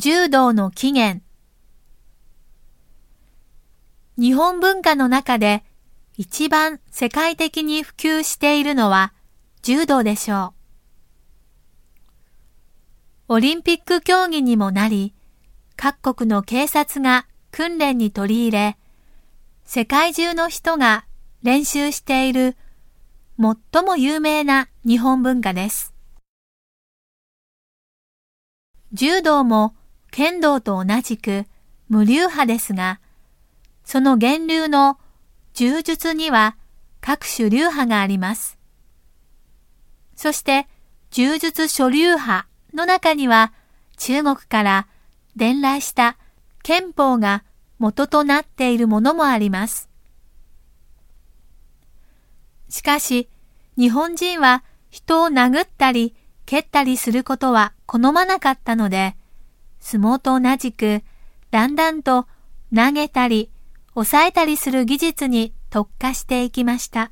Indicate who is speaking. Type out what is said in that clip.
Speaker 1: 柔道の起源日本文化の中で一番世界的に普及しているのは柔道でしょう。オリンピック競技にもなり、各国の警察が訓練に取り入れ、世界中の人が練習している最も有名な日本文化です。柔道も剣道と同じく無流派ですが、その源流の柔術には各種流派があります。そして柔術諸流派の中には中国から伝来した憲法が元となっているものもあります。しかし、日本人は人を殴ったり蹴ったりすることは好まなかったので、相撲と同じく、だんだんと投げたり、抑えたりする技術に特化していきました。